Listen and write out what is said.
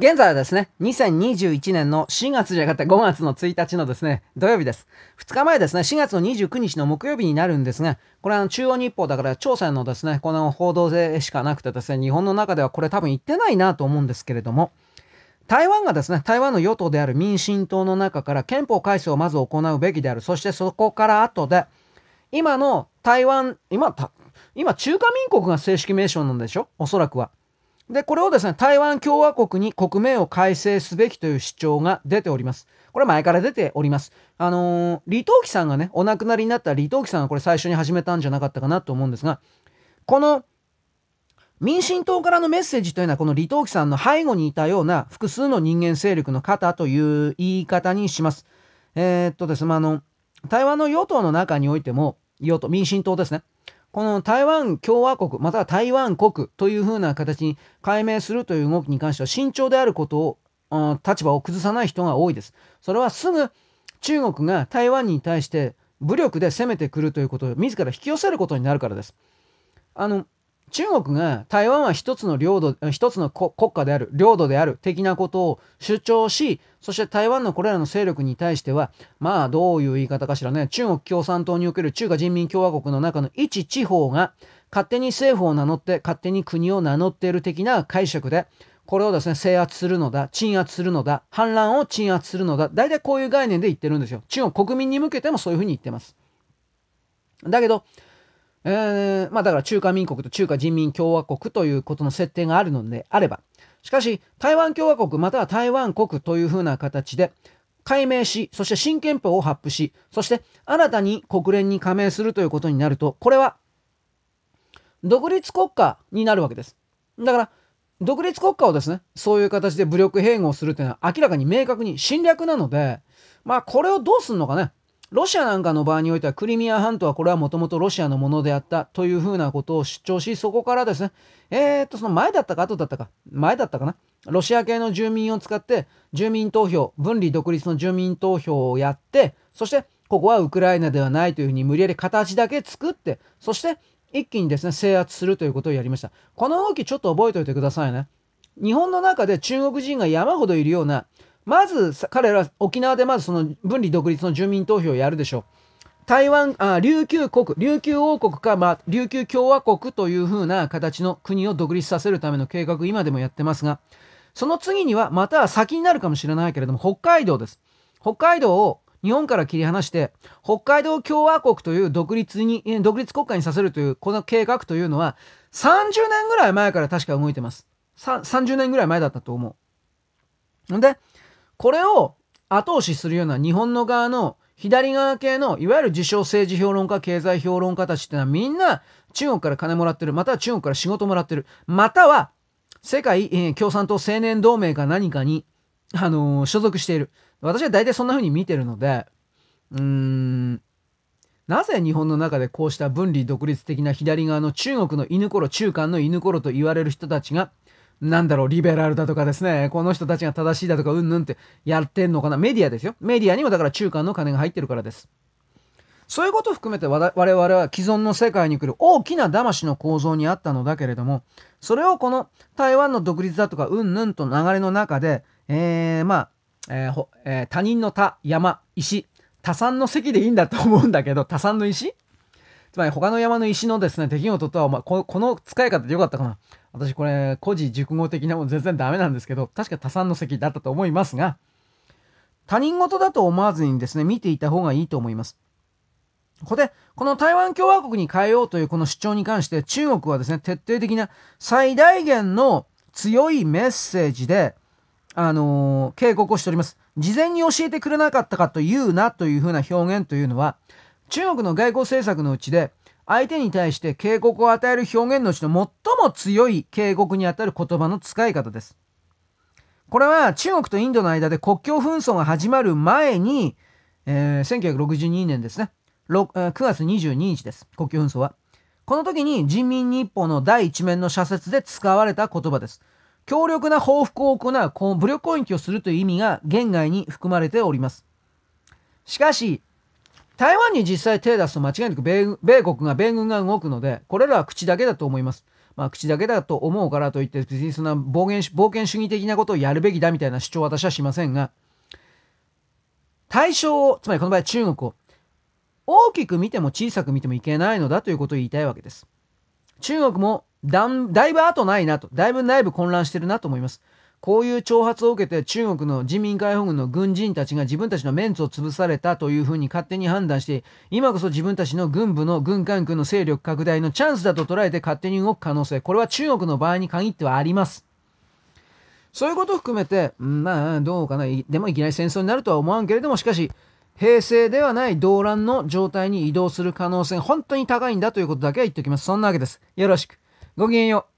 現在はですね、2021年の4月じゃなかった5月の1日のですね、土曜日です。2日前ですね、4月の29日の木曜日になるんですが、これは中央日報だから朝鮮のですね、この報道でしかなくてですね、日本の中ではこれ多分言ってないなと思うんですけれども、台湾がですね、台湾の与党である民進党の中から憲法改正をまず行うべきである。そしてそこから後で、今の台湾、今、今中華民国が正式名称なんでしょ？おそらくは。で、これをですね、台湾共和国に国名を改正すべきという主張が出ております。これは前から出ております。あのー、李登輝さんがね、お亡くなりになった李登輝さんがこれ最初に始めたんじゃなかったかなと思うんですが、この民進党からのメッセージというのはこの李登輝さんの背後にいたような複数の人間勢力の方という言い方にします。えー、っとですね、あの、台湾の与党の中においても、与党、民進党ですね。この台湾共和国、または台湾国というふうな形に解明するという動きに関しては慎重であることを、立場を崩さない人が多いです。それはすぐ中国が台湾に対して武力で攻めてくるということを自ら引き寄せることになるからです。あの、中国が台湾は一つの領土、一つの国家である、領土である的なことを主張し、そして台湾のこれらの勢力に対しては、まあどういう言い方かしらね、中国共産党における中華人民共和国の中の一地方が勝手に政府を名乗って勝手に国を名乗っている的な解釈で、これをですね、制圧するのだ、鎮圧するのだ、反乱を鎮圧するのだ、大体こういう概念で言ってるんですよ。中国国民に向けてもそういうふうに言ってます。だけど、えー、まあだから中華民国と中華人民共和国ということの設定があるのであれば、しかし台湾共和国または台湾国というふうな形で解明し、そして新憲法を発布し、そして新たに国連に加盟するということになると、これは独立国家になるわけです。だから、独立国家をですね、そういう形で武力併合するというのは明らかに明確に侵略なので、まあこれをどうすんのかね。ロシアなんかの場合においてはクリミア半島はこれはもともとロシアのものであったというふうなことを主張し、そこからですね、えー、っと、その前だったか後だったか、前だったかな。ロシア系の住民を使って住民投票、分離独立の住民投票をやって、そしてここはウクライナではないというふうに無理やり形だけ作って、そして一気にですね、制圧するということをやりました。この動きちょっと覚えておいてくださいね。日本の中で中国人が山ほどいるようなまず彼らは沖縄でまずその分離独立の住民投票をやるでしょう。台湾、あ琉球国、琉球王国か、まあ、琉球共和国というふうな形の国を独立させるための計画、今でもやってますが、その次には、または先になるかもしれないけれども、北海道です。北海道を日本から切り離して、北海道共和国という独立に、独立国家にさせるという、この計画というのは、30年ぐらい前から確か動いてます。30年ぐらい前だったと思う。んで、これを後押しするような日本の側の左側系のいわゆる自称政治評論家、経済評論家たちってのはみんな中国から金もらってる、または中国から仕事もらってる、または世界、共産党青年同盟か何かに、あのー、所属している。私は大体そんな風に見てるので、うーん、なぜ日本の中でこうした分離独立的な左側の中国の犬頃、中間の犬頃と言われる人たちが、なんだろう、リベラルだとかですね、この人たちが正しいだとか、うんぬんってやってんのかな。メディアですよ。メディアにもだから中間の金が入ってるからです。そういうことを含めて我々は既存の世界に来る大きな騙しの構造にあったのだけれども、それをこの台湾の独立だとか、うんぬんと流れの中で、えー、まあ、えーえー、他人の他、山、石、他産の石でいいんだと思うんだけど、他産の石？つまり他の山の石のですね、出来事とは、まあ、この使い方でよかったかな。私これ、古事熟語的なもん全然ダメなんですけど、確か多産の席だったと思いますが、他人事だと思わずにですね、見ていた方がいいと思います。ここで、この台湾共和国に変えようというこの主張に関して中国はですね、徹底的な最大限の強いメッセージで、あのー、警告をしております。事前に教えてくれなかったかというなというふうな表現というのは、中国の外交政策のうちで、相手に対して警告を与える表現のうちの最も強い警告にあたる言葉の使い方です。これは中国とインドの間で国境紛争が始まる前に、えー、1962年ですね9月22日です。国境紛争は。この時に人民日報の第一面の社説で使われた言葉です。強力な報復を行う、この武力攻撃をするという意味が言外に含まれております。しかし、台湾に実際手を出すと間違いなく米米国が米軍が動くので、これらは口だけだと思います。まあ、口だけだと思うからといって、別にそんな冒険冒険主義的なことをやるべきだみたいな主張は私はしませんが、対象を、つまりこの場合中国を、大きく見ても小さく見てもいけないのだということを言いたいわけです。中国もだだいぶ後ないなと、だいぶ内部混乱してるなと思います。こういう挑発を受けて中国の人民解放軍の軍人たちが自分たちのメンツを潰されたというふうに勝手に判断して、今こそ自分たちの軍部の軍艦軍の勢力拡大のチャンスだと捉えて勝手に動く可能性、これは中国の場合に限ってはあります。そういうことを含めて、まあ、どうかな。でもいきなり戦争になるとは思わんけれども、しかし、平成ではない動乱の状態に移動する可能性、本当に高いんだということだけは言っておきます。そんなわけです。よろしく。ごきげんよう。